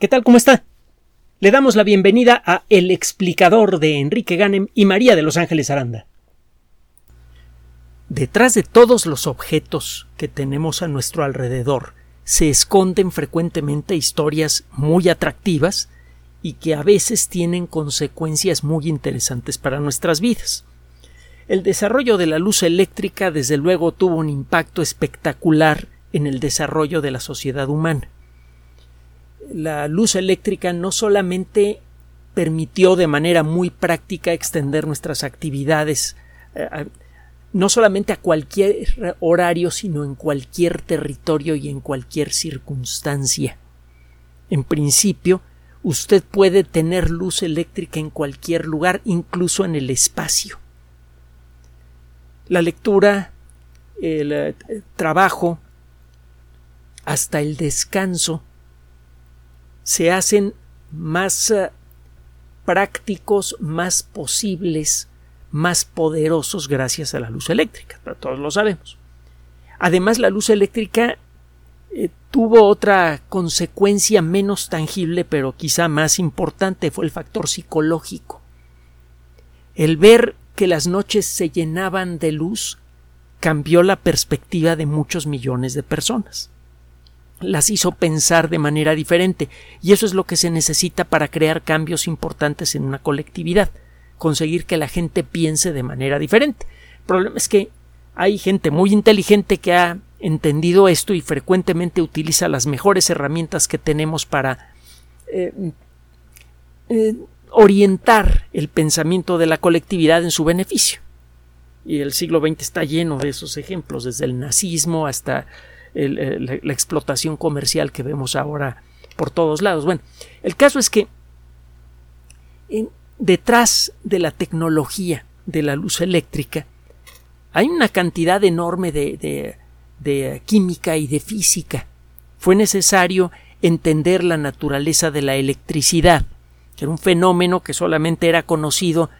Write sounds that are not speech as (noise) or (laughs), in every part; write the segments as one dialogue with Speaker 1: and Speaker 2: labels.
Speaker 1: ¿Qué tal? ¿Cómo está? Le damos la bienvenida a El explicador de Enrique Ganem y María de Los Ángeles Aranda. Detrás de todos los objetos que tenemos a nuestro alrededor se esconden frecuentemente historias muy atractivas y que a veces tienen consecuencias muy interesantes para nuestras vidas. El desarrollo de la luz eléctrica desde luego tuvo un impacto espectacular en el desarrollo de la sociedad humana la luz eléctrica no solamente permitió de manera muy práctica extender nuestras actividades eh, no solamente a cualquier horario, sino en cualquier territorio y en cualquier circunstancia. En principio, usted puede tener luz eléctrica en cualquier lugar, incluso en el espacio. La lectura, el eh, trabajo, hasta el descanso se hacen más eh, prácticos, más posibles, más poderosos gracias a la luz eléctrica, todos lo sabemos. Además, la luz eléctrica eh, tuvo otra consecuencia menos tangible, pero quizá más importante, fue el factor psicológico. El ver que las noches se llenaban de luz cambió la perspectiva de muchos millones de personas las hizo pensar de manera diferente y eso es lo que se necesita para crear cambios importantes en una colectividad, conseguir que la gente piense de manera diferente. El problema es que hay gente muy inteligente que ha entendido esto y frecuentemente utiliza las mejores herramientas que tenemos para eh, eh, orientar el pensamiento de la colectividad en su beneficio. Y el siglo XX está lleno de esos ejemplos, desde el nazismo hasta eh, la, explotación comercial que vemos ahora por todos lados. Bueno, el caso es que detrás de la tecnología de la luz eléctrica hay una cantidad enorme de, de química y de física. Fue necesario entender la naturaleza de la electricidad, que era un fenómeno que solamente era conocido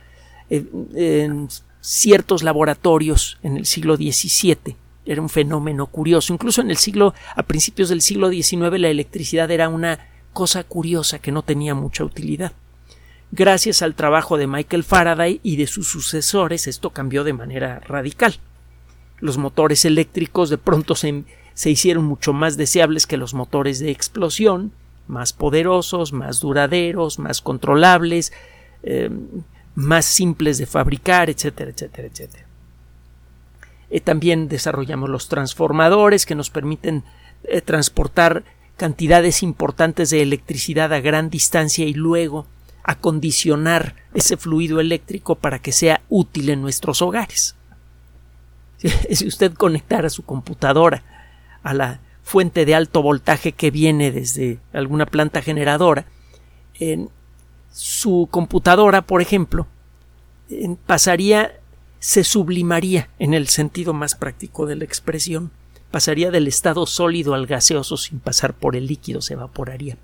Speaker 1: en ciertos laboratorios en el siglo XVII era un fenómeno curioso. Incluso en el siglo, a principios del siglo XIX, la electricidad era una cosa curiosa que no tenía mucha utilidad. Gracias al trabajo de Michael Faraday y de sus sucesores, esto cambió de manera radical. Los motores eléctricos de pronto se, hicieron mucho más deseables que los motores de explosión, más poderosos, más duraderos, más controlables, eh, más simples de fabricar, etcétera, etcétera, etcétera. Eh, también desarrollamos los transformadores que nos permiten eh, transportar cantidades importantes de electricidad a gran distancia y luego acondicionar ese fluido eléctrico para que sea útil en nuestros hogares. (laughs) Si usted conectara su computadora a la fuente de alto voltaje que viene desde alguna planta generadora, en su computadora, por ejemplo, pasaría se sublimaría en el sentido más práctico de la expresión, pasaría del estado sólido al gaseoso sin pasar por el líquido, se evaporaría.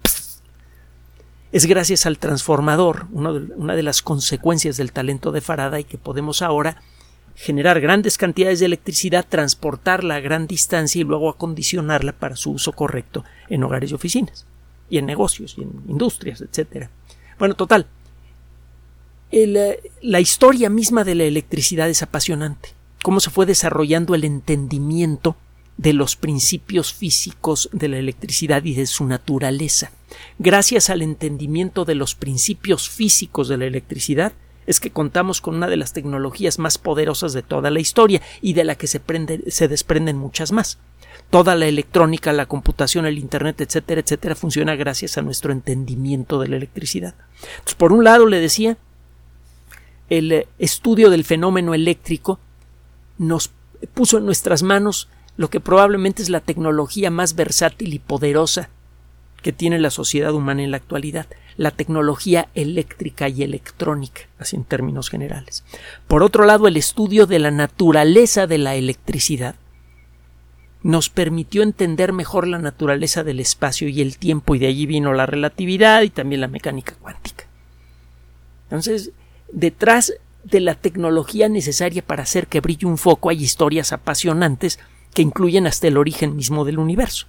Speaker 1: Es gracias al transformador, una de las consecuencias del talento de Faraday, que podemos ahora generar grandes cantidades de electricidad, transportarla a gran distancia y luego acondicionarla para su uso correcto en hogares y oficinas, y en negocios, y en industrias, etc. Bueno, total, eh, la historia misma de la electricidad es apasionante. Cómo se fue desarrollando el entendimiento de los principios físicos de la electricidad y de su naturaleza. Gracias al entendimiento de los principios físicos de la electricidad, es que contamos con una de las tecnologías más poderosas de toda la historia y de la que se, se desprenden muchas más. Toda la electrónica, la computación, el Internet, etcétera, etcétera, funciona gracias a nuestro entendimiento de la electricidad. Por un lado, le decía, el eh, estudio del fenómeno eléctrico nos puso en nuestras manos lo que probablemente es la tecnología más versátil y poderosa que tiene la sociedad humana en la actualidad, la tecnología eléctrica y electrónica, así en términos generales. Por otro lado, el estudio de la naturaleza de la electricidad nos permitió entender mejor la naturaleza del espacio y el tiempo, y de allí vino la relatividad y también la mecánica cuántica. Entonces, detrás de la tecnología necesaria para hacer que brille un foco hay historias apasionantes que incluyen hasta el origen mismo del universo.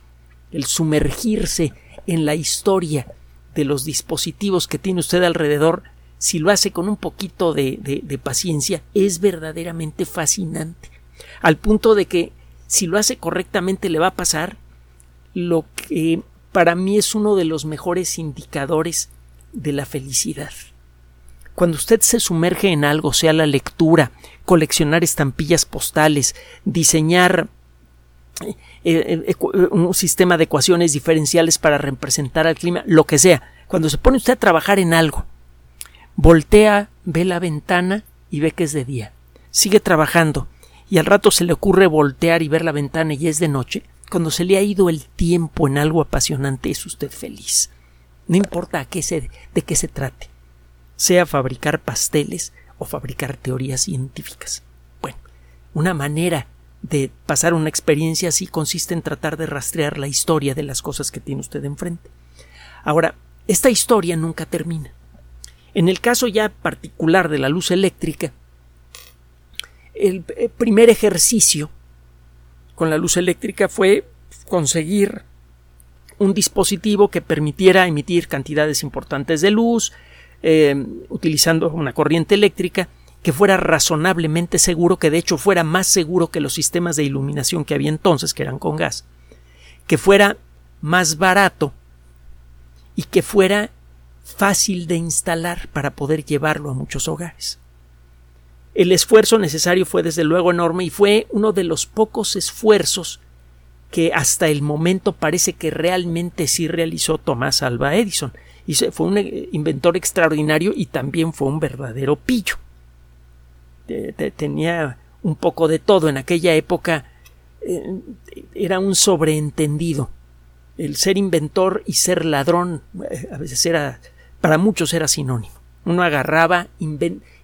Speaker 1: El sumergirse en la historia de los dispositivos que tiene usted alrededor, si lo hace con un poquito de, de, paciencia, es verdaderamente fascinante. Al punto de que si lo hace correctamente le va a pasar lo que para mí es uno de los mejores indicadores de la felicidad. Cuando usted se sumerge en algo, sea la lectura, coleccionar estampillas postales, diseñar eh, eh, eh, un sistema de ecuaciones diferenciales para representar al clima, lo que sea, cuando se pone usted a trabajar en algo, voltea, ve la ventana y ve que es de día. Sigue trabajando y al rato se le ocurre voltear y ver la ventana y es de noche. Cuando se le ha ido el tiempo en algo apasionante es usted feliz. No importa qué se, de qué se trate, sea fabricar pasteles o fabricar teorías científicas. Bueno, una manera de pasar una experiencia así consiste en tratar de rastrear la historia de las cosas que tiene usted enfrente. Ahora, esta historia nunca termina. En el caso ya particular de la luz eléctrica, el eh, primer ejercicio con la luz eléctrica fue conseguir un dispositivo que permitiera emitir cantidades importantes de luz, eh, utilizando una corriente eléctrica, que fuera razonablemente seguro, que de hecho fuera más seguro que los sistemas de iluminación que había entonces, que eran con gas, que fuera más barato y que fuera fácil de instalar para poder llevarlo a muchos hogares. El esfuerzo necesario fue desde luego enorme y fue uno de los pocos esfuerzos que hasta el momento parece que realmente sí realizó Tomás Alba Edison. Y fue un eh, inventor extraordinario y también fue un verdadero pillo. Tenía un poco de todo. En aquella época eh, era un sobreentendido. El ser inventor y ser ladrón eh, a veces era, para muchos era sinónimo. Uno agarraba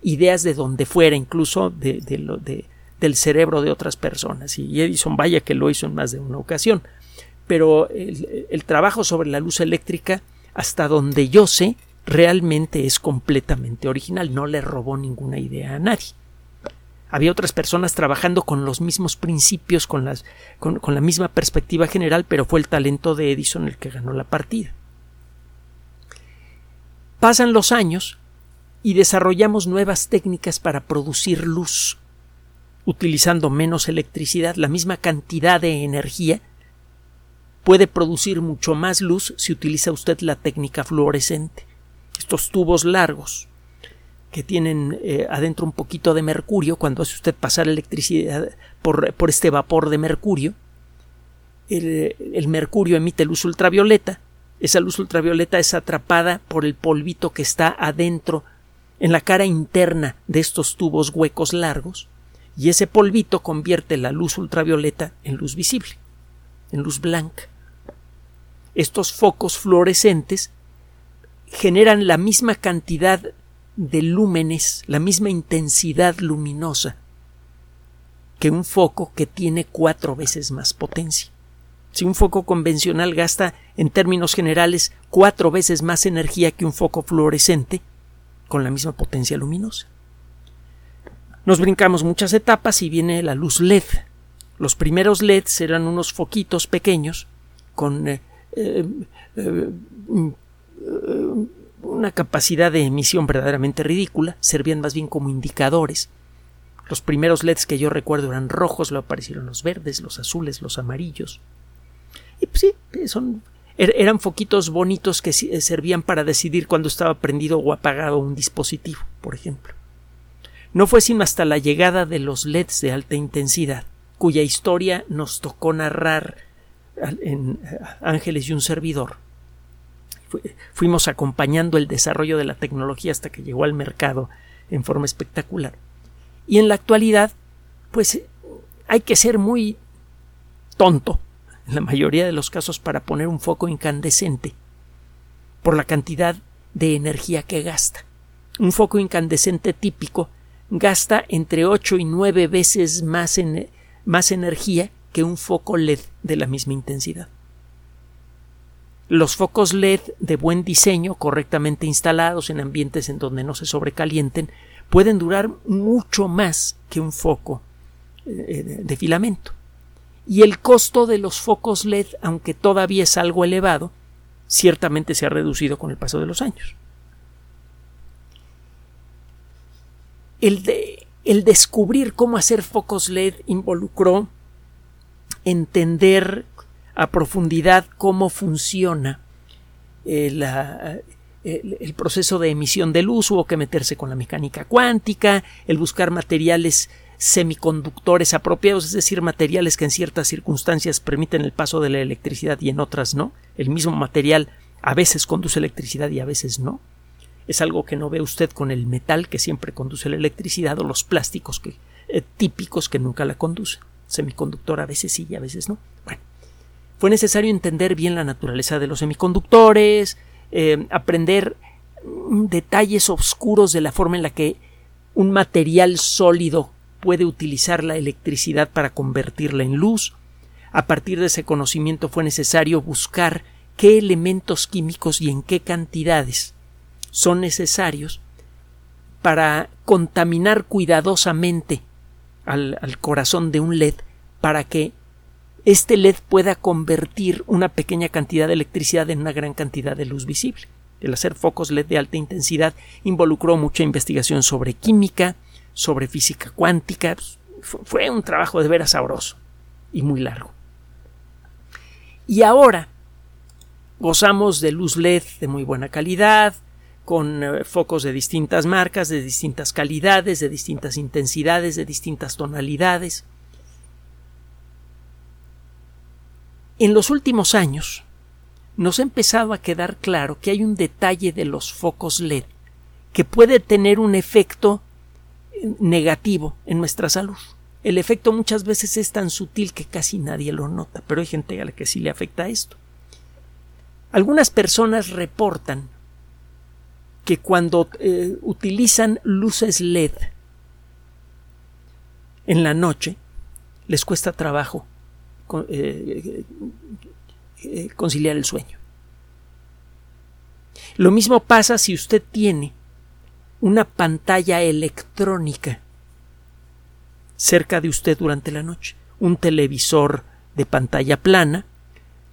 Speaker 1: ideas de donde fuera, incluso de, de, del cerebro de otras personas. Y Edison, vaya que lo hizo en más de una ocasión. Pero el, trabajo sobre la luz eléctrica, hasta donde yo sé, realmente es completamente original. No le robó ninguna idea a nadie. Había otras personas trabajando con los mismos principios, con, las, con, la misma perspectiva general, pero fue el talento de Edison el que ganó la partida. Pasan los años y desarrollamos nuevas técnicas para producir luz, utilizando menos electricidad, la misma cantidad de energía puede producir mucho más luz si utiliza usted la técnica fluorescente. Estos tubos largos que tienen eh, adentro un poquito de mercurio, cuando hace usted pasar electricidad por, por este vapor de mercurio, el, el mercurio emite luz ultravioleta, esa luz ultravioleta es atrapada por el polvito que está adentro en la cara interna de estos tubos huecos largos y ese polvito convierte la luz ultravioleta en luz visible, en luz blanca. Estos focos fluorescentes generan la misma cantidad de lúmenes, la misma intensidad luminosa que un foco que tiene cuatro veces más potencia. Si un foco convencional gasta, en términos generales, cuatro veces más energía que un foco fluorescente, con la misma potencia luminosa. Nos brincamos muchas etapas y viene la luz LED. Los primeros LEDs eran unos foquitos pequeños con eh, eh, eh, una capacidad de emisión verdaderamente ridícula, servían más bien como indicadores. Los primeros LEDs que yo recuerdo eran rojos, luego aparecieron los verdes, los azules, los amarillos. Y pues sí, son Er, eran foquitos bonitos que eh, servían para decidir cuándo estaba prendido o apagado un dispositivo, por ejemplo. No fue sino hasta la llegada de los LEDs de alta intensidad, cuya historia nos tocó narrar en eh, Ángeles y un servidor. Fuimos acompañando el desarrollo de la tecnología hasta que llegó al mercado en forma espectacular. Y en la actualidad, pues hay que ser muy tonto en la mayoría de los casos para poner un foco incandescente por la cantidad de energía que gasta. Un foco incandescente típico gasta entre 8 y 9 veces más, más energía que un foco LED de la misma intensidad. Los focos LED de buen diseño, correctamente instalados en ambientes en donde no se sobrecalienten, pueden durar mucho más que un foco eh, de filamento y el costo de los focos LED, aunque todavía es algo elevado, ciertamente se ha reducido con el paso de los años. El, de, el descubrir cómo hacer focos LED involucró entender a profundidad cómo funciona eh, el, proceso de emisión de luz, hubo que meterse con la mecánica cuántica, el buscar materiales semiconductores apropiados, es decir, materiales que en ciertas circunstancias permiten el paso de la electricidad y en otras no. El mismo material a veces conduce electricidad y a veces no. Es algo que no ve usted con el metal que siempre conduce la electricidad o los plásticos eh, típicos que nunca la conducen. Semiconductor a veces sí y a veces no. Bueno, fue necesario entender bien la naturaleza de los semiconductores, eh, aprender detalles oscuros de la forma en la que un material sólido puede utilizar la electricidad para convertirla en luz. A partir de ese conocimiento fue necesario buscar qué elementos químicos y en qué cantidades son necesarios para contaminar cuidadosamente al, corazón de un LED para que este LED pueda convertir una pequeña cantidad de electricidad en una gran cantidad de luz visible. El hacer focos LED de alta intensidad involucró mucha investigación sobre química, sobre física cuántica. Pues, fue un trabajo de veras sabroso y muy largo. Y ahora gozamos de luz LED de muy buena calidad, con eh, focos de distintas marcas, de distintas calidades, de distintas intensidades, de distintas tonalidades. En los últimos años nos ha empezado a quedar claro que hay un detalle de los focos LED que puede tener un efecto negativo en nuestra salud. El efecto muchas veces es tan sutil que casi nadie lo nota, pero hay gente a la que sí le afecta esto. Algunas personas reportan que cuando eh, utilizan luces LED en la noche les cuesta trabajo eh, eh, conciliar el sueño. Lo mismo pasa si usted tiene una pantalla electrónica cerca de usted durante la noche, un televisor de pantalla plana,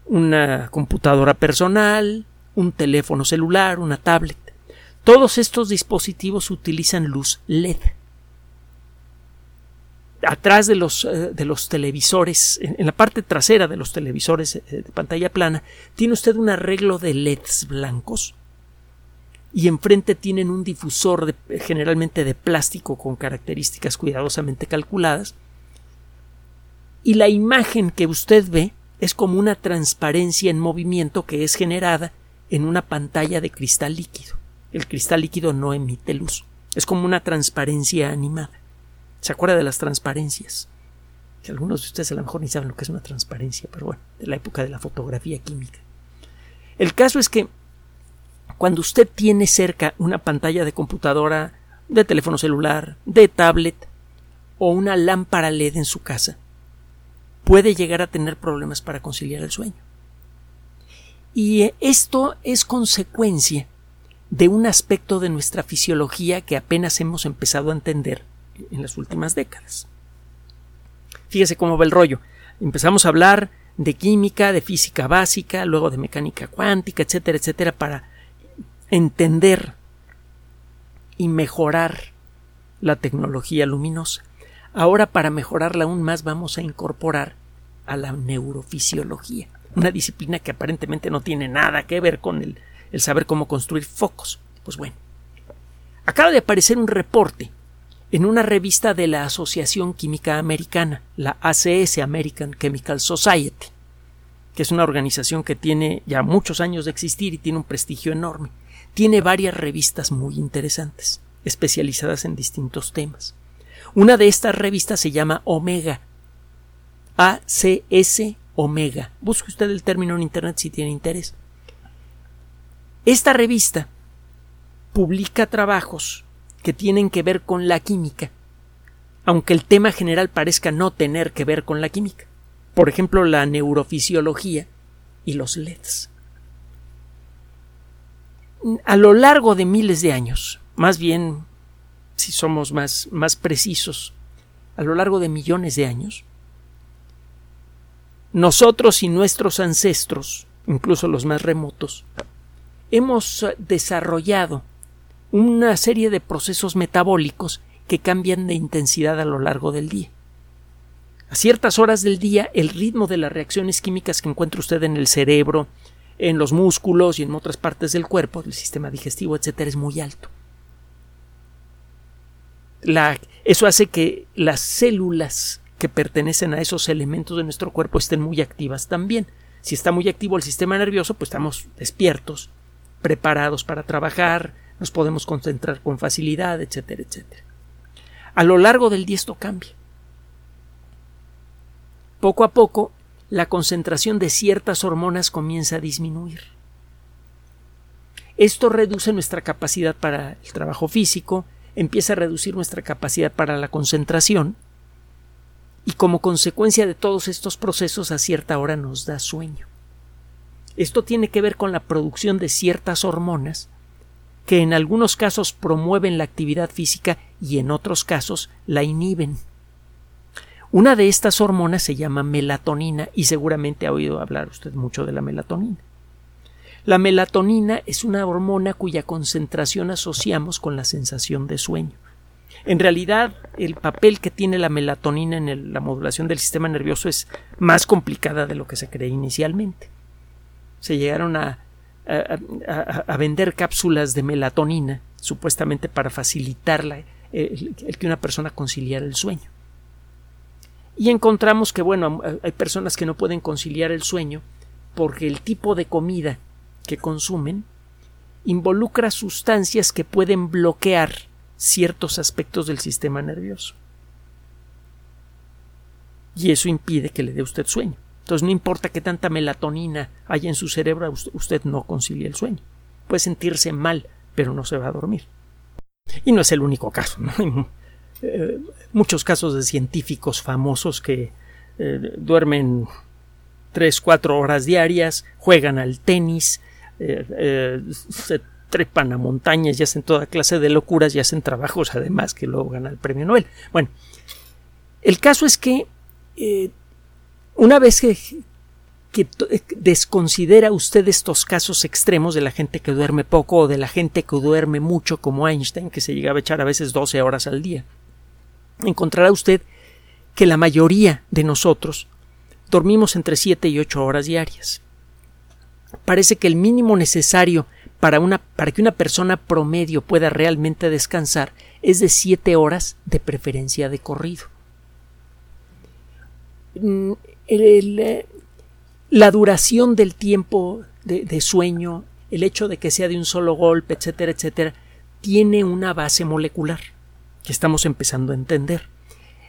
Speaker 1: una computadora personal, un teléfono celular, una tablet. Todos estos dispositivos utilizan luz LED. Atrás de los, eh, de los televisores, en, la parte trasera de los televisores eh, de pantalla plana, tiene usted un arreglo de LEDs blancos y enfrente tienen un difusor generalmente de plástico con características cuidadosamente calculadas y la imagen que usted ve es como una transparencia en movimiento que es generada en una pantalla de cristal líquido. El cristal líquido no emite luz. Es como una transparencia animada. ¿Se acuerda de las transparencias? Que algunos de ustedes a lo mejor ni saben lo que es una transparencia, pero bueno, de la época de la fotografía química. El caso es que cuando usted tiene cerca una pantalla de computadora, de teléfono celular, de tablet o una lámpara LED en su casa, puede llegar a tener problemas para conciliar el sueño. Y esto es consecuencia de un aspecto de nuestra fisiología que apenas hemos empezado a entender en las últimas décadas. Fíjese cómo va el rollo. Empezamos a hablar de química, de física básica, luego de mecánica cuántica, etcétera, etcétera, para entender y mejorar la tecnología luminosa. Ahora para mejorarla aún más vamos a incorporar a la neurofisiología, una disciplina que aparentemente no tiene nada que ver con el, el saber cómo construir focos. Pues bueno, acaba de aparecer un reporte en una revista de la Asociación Química Americana, la ACS American Chemical Society, que es una organización que tiene ya muchos años de existir y tiene un prestigio enorme tiene varias revistas muy interesantes, especializadas en distintos temas. Una de estas revistas se llama Omega. ACS Omega. Busque usted el término en Internet si tiene interés. Esta revista publica trabajos que tienen que ver con la química, aunque el tema general parezca no tener que ver con la química. Por ejemplo, la neurofisiología y los LEDs a lo largo de miles de años, más bien, si somos más, más precisos, a lo largo de millones de años, nosotros y nuestros ancestros incluso los más remotos, hemos desarrollado una serie de procesos metabólicos que cambian de intensidad a lo largo del día. A ciertas horas del día, el ritmo de las reacciones químicas que encuentra usted en el cerebro, en los músculos y en otras partes del cuerpo, del sistema digestivo, etcétera, es muy alto. eso hace que las células que pertenecen a esos elementos de nuestro cuerpo estén muy activas también. Si está muy activo el sistema nervioso, pues estamos despiertos, preparados para trabajar, nos podemos concentrar con facilidad, etcétera, etcétera. A lo largo del día esto cambia. Poco a poco, la concentración de ciertas hormonas comienza a disminuir. Esto reduce nuestra capacidad para el trabajo físico, empieza a reducir nuestra capacidad para la concentración y como consecuencia de todos estos procesos a cierta hora nos da sueño. Esto tiene que ver con la producción de ciertas hormonas que en algunos casos promueven la actividad física y en otros casos la inhiben. Una de estas hormonas se llama melatonina y seguramente ha oído hablar usted mucho de la melatonina. La melatonina es una hormona cuya concentración asociamos con la sensación de sueño. En realidad, el papel que tiene la melatonina en la modulación del sistema nervioso es más complicada de lo que se cree inicialmente. Se llegaron a, a, vender cápsulas de melatonina, supuestamente para facilitar el, que una persona conciliara el sueño. Y encontramos que, bueno, hay personas que no pueden conciliar el sueño porque el tipo de comida que consumen involucra sustancias que pueden bloquear ciertos aspectos del sistema nervioso. Y eso impide que le dé usted sueño. Entonces no importa que tanta melatonina haya en su cerebro, usted no concilia el sueño. Puede sentirse mal, pero no se va a dormir. Y no es el único caso. (laughs) Hay eh, muchos casos de científicos famosos que eh, duermen tres, cuatro horas diarias, juegan al tenis, eh, se trepan a montañas y hacen toda clase de locuras y hacen trabajos además que luego ganan el premio Nobel. Bueno, el caso es que una vez que, eh, desconsidera usted estos casos extremos de la gente que duerme poco o de la gente que duerme mucho como Einstein, que se llegaba a echar a veces 12 horas al día, encontrará usted que la mayoría de nosotros dormimos entre 7 y 8 horas diarias. Parece que el mínimo necesario para, para que una persona promedio pueda realmente descansar es de siete horas de preferencia de corrido. Mm, eh, la duración del tiempo de, sueño, el hecho de que sea de un solo golpe, etcétera, etcétera, tiene una base molecular que estamos empezando a entender.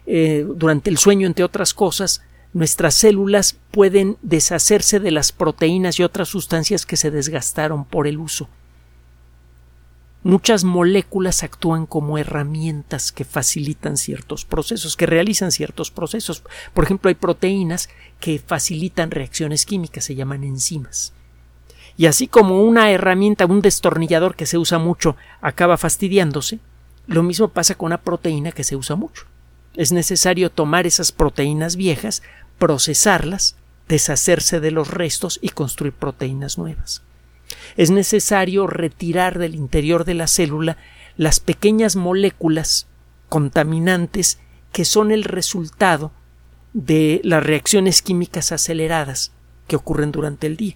Speaker 1: Eh, durante el sueño, entre otras cosas, nuestras células pueden deshacerse de las proteínas y otras sustancias que se desgastaron por el uso. Muchas moléculas actúan como herramientas que facilitan ciertos procesos, que realizan ciertos procesos. Por ejemplo, hay proteínas que facilitan reacciones químicas, se llaman enzimas. Y así como una herramienta, un destornillador que se usa mucho, acaba fastidiándose, lo mismo pasa con una proteína que se usa mucho. Es necesario tomar esas proteínas viejas, procesarlas, deshacerse de los restos y construir proteínas nuevas. Es necesario retirar del interior de la célula las pequeñas moléculas contaminantes que son el resultado de las reacciones químicas aceleradas que ocurren durante el día.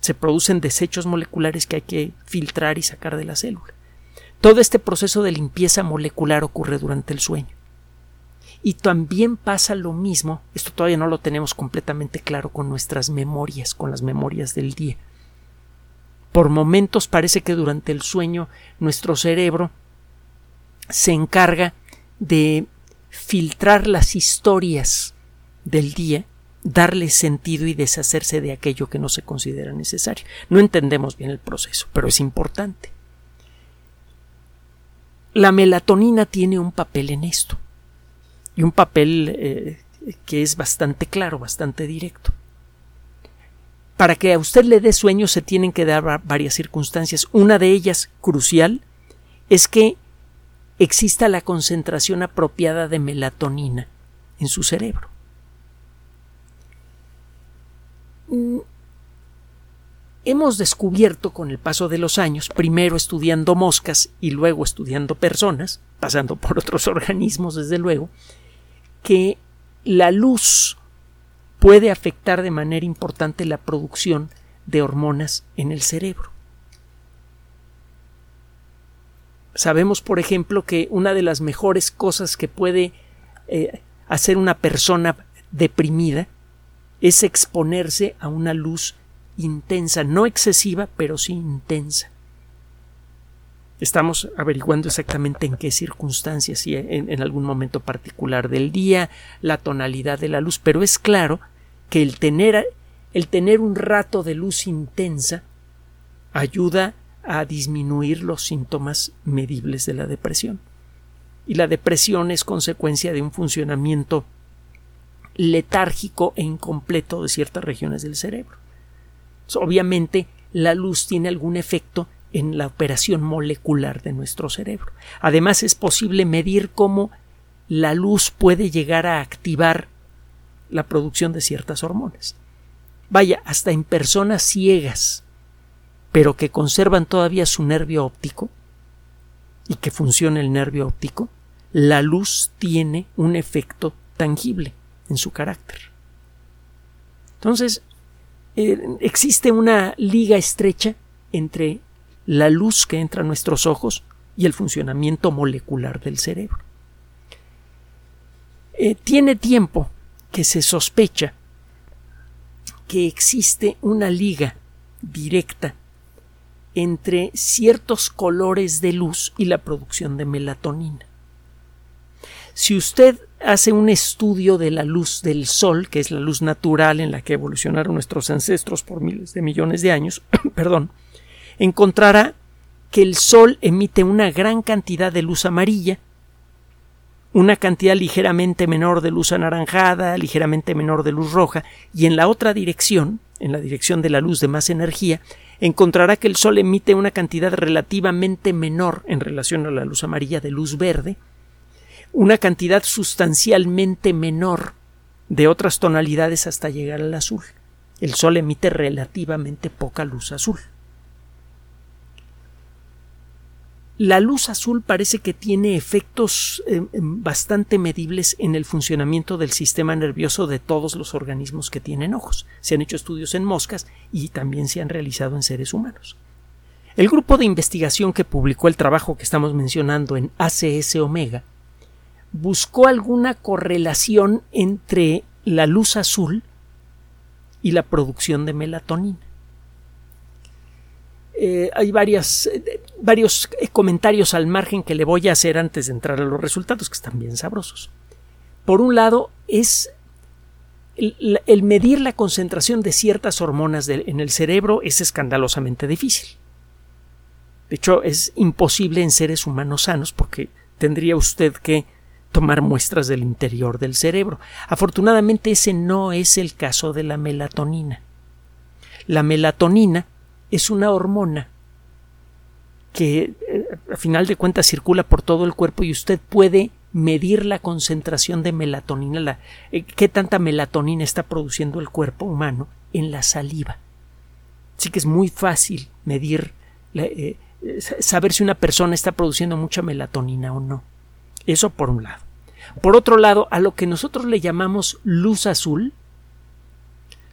Speaker 1: Se producen desechos moleculares que hay que filtrar y sacar de la célula. Todo este proceso de limpieza molecular ocurre durante el sueño. Y también pasa lo mismo, esto todavía no lo tenemos completamente claro con nuestras memorias, con las memorias del día. Por momentos parece que durante el sueño nuestro cerebro se encarga de filtrar las historias del día, darle sentido y deshacerse de aquello que no se considera necesario. No entendemos bien el proceso, pero es importante. La melatonina tiene un papel en esto y un papel eh, que es bastante claro, bastante directo. Para que a usted le dé sueño se tienen que dar varias circunstancias. Una de ellas, crucial, es que exista la concentración apropiada de melatonina en su cerebro. Mm, hemos descubierto con el paso de los años, primero estudiando moscas y luego estudiando personas, pasando por otros (laughs) organismos desde luego, que la luz puede afectar de manera importante la producción de hormonas en el cerebro. Sabemos, por ejemplo, que una de las mejores cosas que puede eh, hacer una persona deprimida es exponerse a una luz intensa, no excesiva, pero sí intensa. Estamos averiguando exactamente en qué circunstancias, si en, en, algún momento particular del día, la tonalidad de la luz, pero es claro que el tener, el tener un rato de luz intensa ayuda a disminuir los síntomas medibles de la depresión. Y la depresión es consecuencia de un funcionamiento letárgico e incompleto de ciertas regiones del cerebro. Obviamente, la luz tiene algún efecto en la operación molecular de nuestro cerebro. Además, es posible medir cómo la luz puede llegar a activar la producción de ciertas hormonas. Vaya, hasta en personas ciegas, pero que conservan todavía su nervio óptico y que funciona el nervio óptico, la luz tiene un efecto tangible en su carácter. Entonces, eh, existe una liga estrecha entre la luz que entra a nuestros ojos y el funcionamiento molecular del cerebro. Eh, tiene tiempo que se sospecha que existe una liga directa entre ciertos colores de luz y la producción de melatonina. Si usted hace un estudio de la luz del sol, que es la luz natural en la que evolucionaron nuestros ancestros por miles de millones de años, (coughs) perdón, encontrará que el sol emite una gran cantidad de luz amarilla una cantidad ligeramente menor de luz anaranjada, ligeramente menor de luz roja, y en la otra dirección, en la dirección de la luz de más energía, encontrará que el Sol emite una cantidad relativamente menor en relación a la luz amarilla de luz verde, una cantidad sustancialmente menor de otras tonalidades hasta llegar al azul. El Sol emite relativamente poca luz azul. La luz azul parece que tiene efectos eh, em, bastante medibles en el funcionamiento del sistema nervioso de todos los organismos que tienen ojos. Se han hecho estudios en moscas y también se han realizado en seres humanos. El grupo de investigación que publicó el trabajo que estamos mencionando en ACS Omega buscó alguna correlación entre la luz azul y la producción de melatonina. Eh, hay varios eh, comentarios al margen que le voy a hacer antes de entrar a los resultados, que están bien sabrosos. Por un lado, es el, medir la concentración de ciertas hormonas en el cerebro es escandalosamente difícil. De hecho, es imposible en seres humanos sanos porque tendría usted que tomar muestras del interior del cerebro. Afortunadamente ese no es el caso de la melatonina. La melatonina es una hormona que eh, a final de cuentas circula por todo el cuerpo y usted puede medir la concentración de melatonina, la, eh, qué tanta melatonina está produciendo el cuerpo humano en la saliva. Así que es muy fácil medir, eh, saber si una persona está produciendo mucha melatonina o no. Eso por un lado. Por otro lado, a lo que nosotros le llamamos luz azul,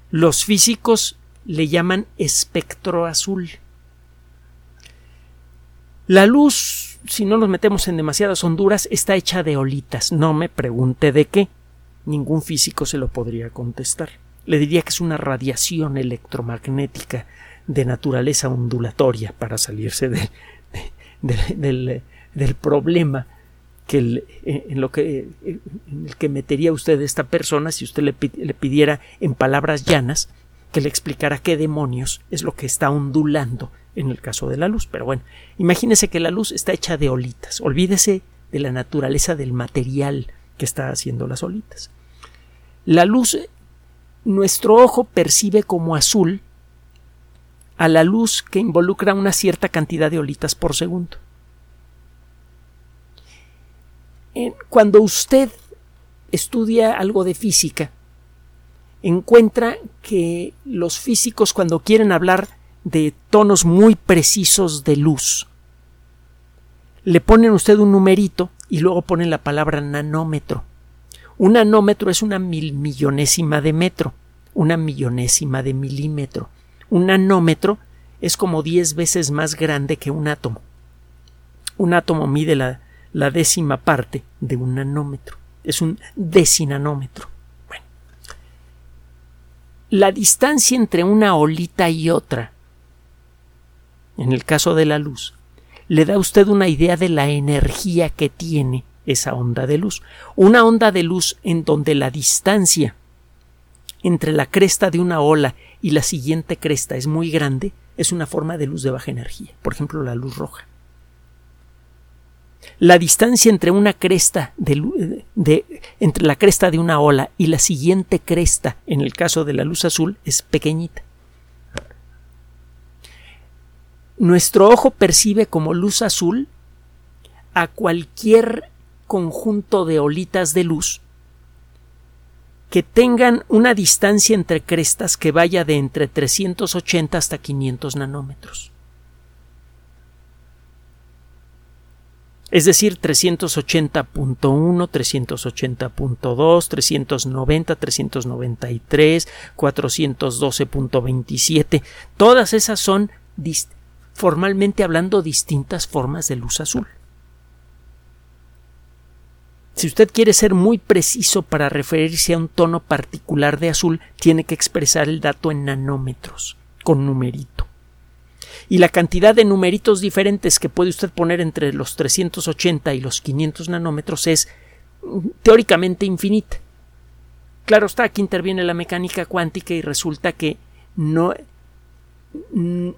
Speaker 1: los físicos le llaman espectro azul. La luz, si no nos metemos en demasiadas honduras, está hecha de olitas. No me pregunte de qué. Ningún físico se lo podría contestar. Le diría que es una radiación electromagnética de naturaleza ondulatoria para salirse del, problema que en, lo que, en el que metería usted a esta persona si usted le, le pidiera en palabras llanas que le explicara qué demonios es lo que está ondulando en el caso de la luz. Pero bueno, imagínese que la luz está hecha de olitas. Olvídese de la naturaleza del material que está haciendo las olitas. La luz, nuestro ojo percibe como azul a la luz que involucra una cierta cantidad de olitas por segundo. Cuando usted estudia algo de física, encuentra que los físicos cuando quieren hablar de tonos muy precisos de luz. Le ponen usted un numerito y luego ponen la palabra nanómetro. Un nanómetro es una mil millonésima de metro, una millonésima de milímetro. Un nanómetro es como diez veces más grande que un átomo. Un átomo mide la, la décima parte de un nanómetro. Es un decinanómetro. La distancia entre una olita y otra, en el caso de la luz, le da a usted una idea de la energía que tiene esa onda de luz. Una onda de luz en donde la distancia entre la cresta de una ola y la siguiente cresta es muy grande, es una forma de luz de baja energía, por ejemplo la luz roja. La distancia entre una cresta de, entre la cresta de una ola y la siguiente cresta, en el caso de la luz azul, es pequeñita. Nuestro ojo percibe como luz azul a cualquier conjunto de olitas de luz que tengan una distancia entre crestas que vaya de entre 380 hasta 500 nanómetros. Es decir, 380.1, 380.2, 390, 393, 412.27. Todas esas son, formalmente hablando, distintas formas de luz azul. Si usted quiere ser muy preciso para referirse a un tono particular de azul, tiene que expresar el dato en nanómetros, con numerito. Y la cantidad de numeritos diferentes que puede usted poner entre los 380 y los 500 nanómetros es mm, teóricamente infinita. Claro está, aquí interviene la mecánica cuántica y resulta que no mm,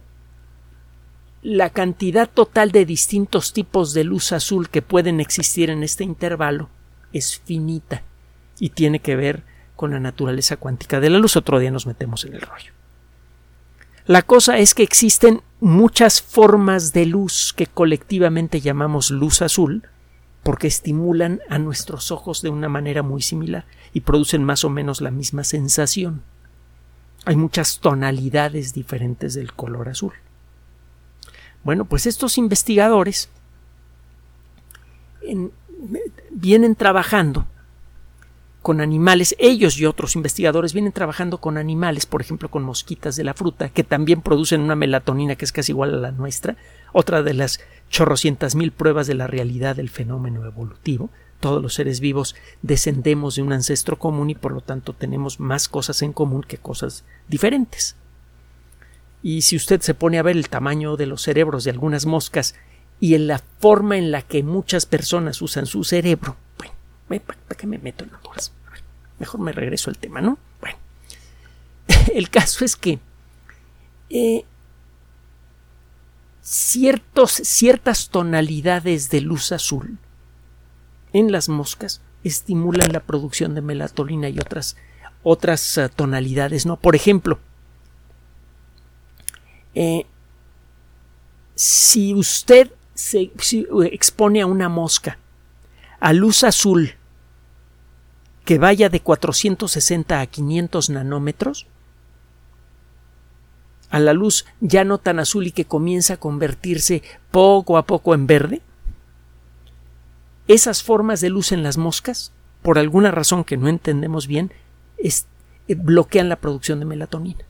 Speaker 1: la cantidad total de distintos tipos de luz azul que pueden existir en este intervalo es finita y tiene que ver con la naturaleza cuántica de la luz. Otro día nos metemos en el rollo. La cosa es que existen muchas formas de luz que colectivamente llamamos luz azul porque estimulan a nuestros ojos de una manera muy similar y producen más o menos la misma sensación. Hay muchas tonalidades diferentes del color azul. Bueno, pues estos investigadores vienen trabajando con animales, ellos y otros investigadores vienen trabajando con animales, por ejemplo con mosquitas de la fruta, que también producen una melatonina que es casi igual a la nuestra, otra de las chorrocientas mil pruebas de la realidad del fenómeno evolutivo. Todos los seres vivos descendemos de un ancestro común y por lo tanto tenemos más cosas en común que cosas diferentes. Y si usted se pone a ver el tamaño de los cerebros de algunas moscas y en la forma en la que muchas personas usan su cerebro, ¿para qué me meto en alturas? Mejor me regreso al tema, ¿no? Bueno, (laughs) el caso es que eh, ciertos, ciertas tonalidades de luz azul en las moscas estimulan la producción de melatonina y otras, otras uh, tonalidades, ¿no? Por ejemplo, eh, si usted se expone a una mosca a luz azul que vaya de 460 a 500 nanómetros, a la luz ya no tan azul y que comienza a convertirse poco a poco en verde, esas formas de luz en las moscas, por alguna razón que no entendemos bien, eh, bloquean la producción de melatonina.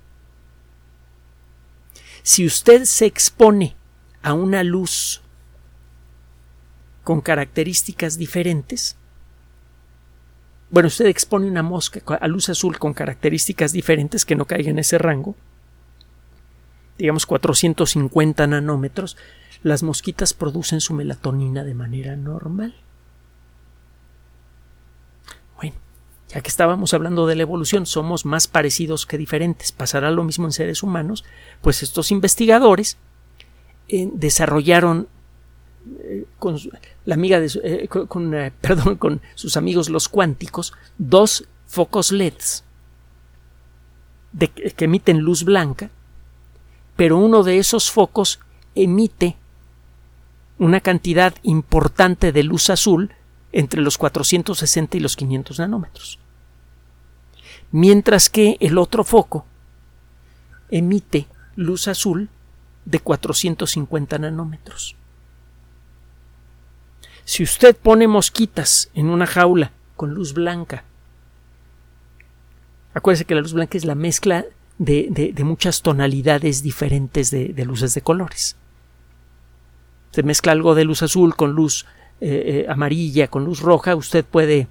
Speaker 1: Si usted se expone a una luz con características diferentes, bueno, usted expone una mosca a luz azul con características diferentes que no caiga en ese rango, digamos 450 nanómetros, las mosquitas producen su melatonina de manera normal. ya que estábamos hablando de la evolución, somos más parecidos que diferentes. Pasará lo mismo en seres humanos, pues estos investigadores eh, desarrollaron eh, con la amiga de, eh, con, (laughs) perdón, con sus amigos los cuánticos dos focos LEDs que emiten luz blanca, pero uno de esos focos emite una cantidad importante de luz azul entre los 460 y los 500 nanómetros mientras que el otro foco emite luz azul de 450 nanómetros. Si usted pone mosquitas en una jaula con luz blanca, acuérdese que la luz blanca es la mezcla de, muchas tonalidades diferentes de, luces de colores. Se mezcla algo de luz azul con luz eh, eh, amarilla, con luz roja, usted puede,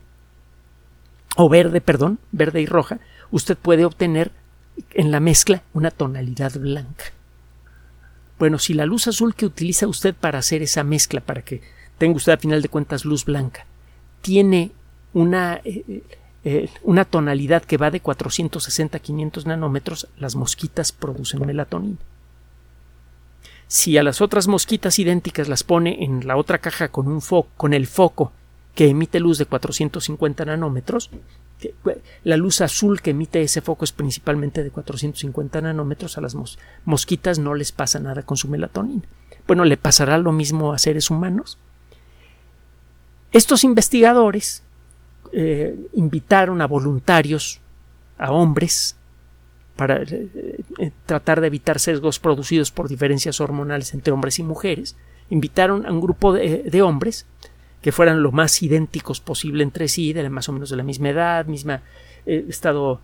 Speaker 1: o verde, perdón, verde y roja, usted puede obtener en la mezcla una tonalidad blanca. Bueno, si la luz azul que utiliza usted para hacer esa mezcla, para que tenga usted a final de cuentas luz blanca, tiene una, eh, eh, una tonalidad que va de 460 a 500 nanómetros, las mosquitas producen melatonina. Si a las otras mosquitas idénticas las pone en la otra caja con, un foco, con el foco que emite luz de 450 nanómetros, la luz azul que emite ese foco es principalmente de 450 nanómetros. A las mosquitas no les pasa nada con su melatonina. Bueno, le pasará lo mismo a seres humanos. Estos investigadores eh, invitaron a voluntarios, a hombres, para eh, eh, tratar de evitar sesgos producidos por diferencias hormonales entre hombres y mujeres. Invitaron a un grupo de hombres que fueran lo más idénticos posible entre sí, de más o menos de la misma edad, mismo eh, estado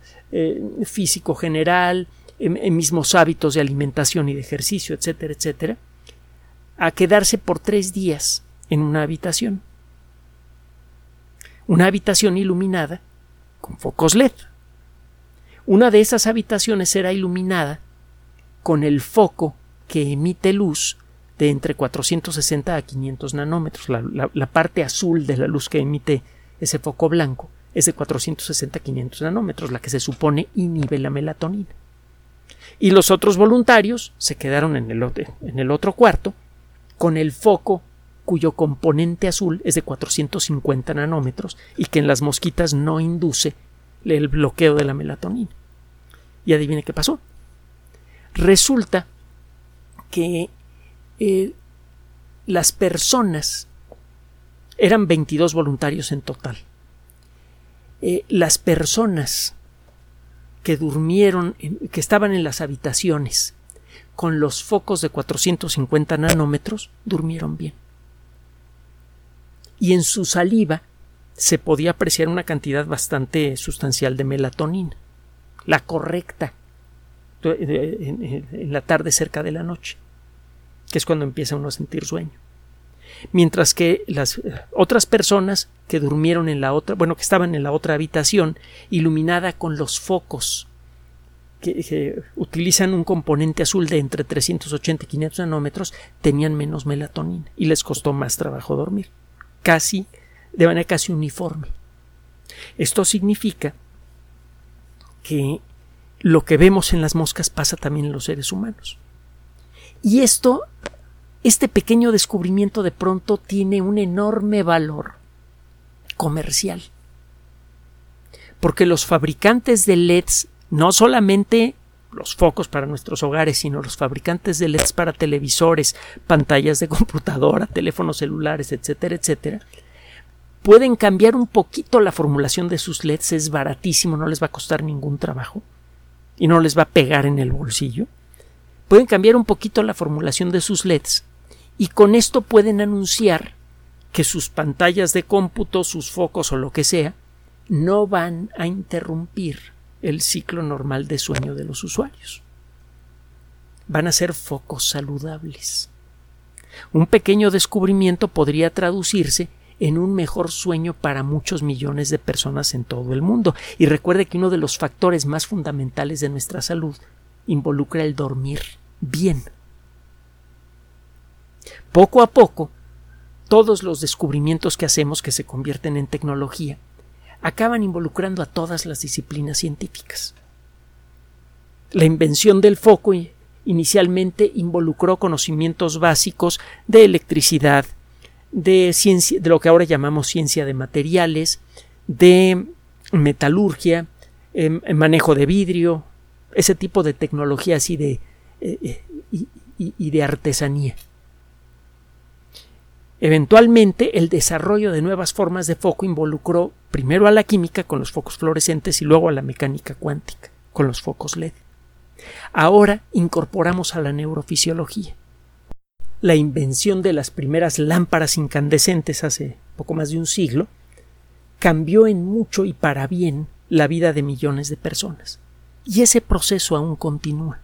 Speaker 1: físico general, en, mismos hábitos de alimentación y de ejercicio, etcétera, etcétera, a quedarse por tres días en una habitación. Una habitación iluminada con focos LED. Una de esas habitaciones será iluminada con el foco que emite luz de entre 460 a 500 nanómetros. La, parte azul de la luz que emite ese foco blanco es de 460 a 500 nanómetros, la que se supone inhibe la melatonina. Y los otros voluntarios se quedaron en el otro cuarto con el foco cuyo componente azul es de 450 nanómetros y que en las mosquitas no induce el bloqueo de la melatonina. Y adivine qué pasó. Resulta que eh, las personas eran 22 voluntarios en total. Eh, las personas que durmieron, que estaban en las habitaciones con los focos de 450 nanómetros, durmieron bien. Y en su saliva se podía apreciar una cantidad bastante sustancial de melatonina, la correcta, en la tarde cerca de la noche que es cuando empieza uno a sentir sueño. Mientras que las eh, otras personas que durmieron en la otra, bueno, que estaban en la otra habitación, iluminada con los focos que, utilizan un componente azul de entre 380 y 500 nanómetros, tenían menos melatonina y les costó más trabajo dormir. Casi, de manera casi uniforme. Esto significa que lo que vemos en las moscas pasa también en los seres humanos. Y esto, este pequeño descubrimiento de pronto tiene un enorme valor comercial. Porque los fabricantes de LEDs, no solamente los focos para nuestros hogares, sino los fabricantes de LEDs para televisores, pantallas de (laughs) computadora, teléfonos celulares, etcétera, etcétera, pueden cambiar un poquito la formulación de sus LEDs, es baratísimo, no les va a costar ningún trabajo y no les va a pegar en el bolsillo. Pueden cambiar un poquito la formulación de sus LEDs y con esto pueden anunciar que sus pantallas de cómputo, sus focos o lo que sea, no van a interrumpir el ciclo normal de sueño de los usuarios. Van a ser focos saludables. Un pequeño descubrimiento podría traducirse en un mejor sueño para muchos millones de personas en todo el mundo. Y recuerde que uno de los factores más fundamentales de nuestra salud involucra el dormir bien. Poco a poco, todos los descubrimientos que hacemos que se convierten en tecnología acaban involucrando a todas las disciplinas científicas. La invención del foco inicialmente involucró conocimientos básicos de electricidad, de, ciencia, de lo que ahora llamamos ciencia de materiales, de metalurgia, em, manejo de vidrio, ese tipo de tecnología así de eh, eh, y, de artesanía. Eventualmente, el desarrollo de nuevas formas de foco involucró primero a la química con los focos fluorescentes y luego a la mecánica cuántica con los focos LED. Ahora incorporamos a la neurofisiología. La invención de las primeras lámparas incandescentes hace poco más de un siglo cambió en mucho y para bien la vida de millones de personas. Y ese proceso aún continúa.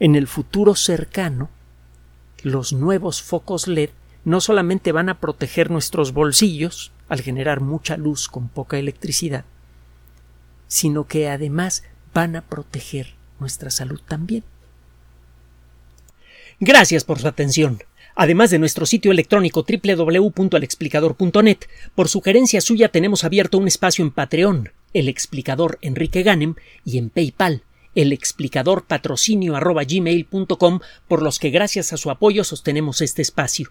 Speaker 1: En el futuro cercano, los nuevos focos LED no solamente van a proteger nuestros bolsillos al generar mucha luz con poca electricidad, sino que además van a proteger nuestra salud también. Gracias por su atención. Además de nuestro sitio electrónico www.alexplicador.net, por sugerencia suya tenemos abierto un espacio en Patreon, el explicador Enrique Ganem, y en PayPal, el explicador patrocinio por los que gracias a su apoyo sostenemos este espacio.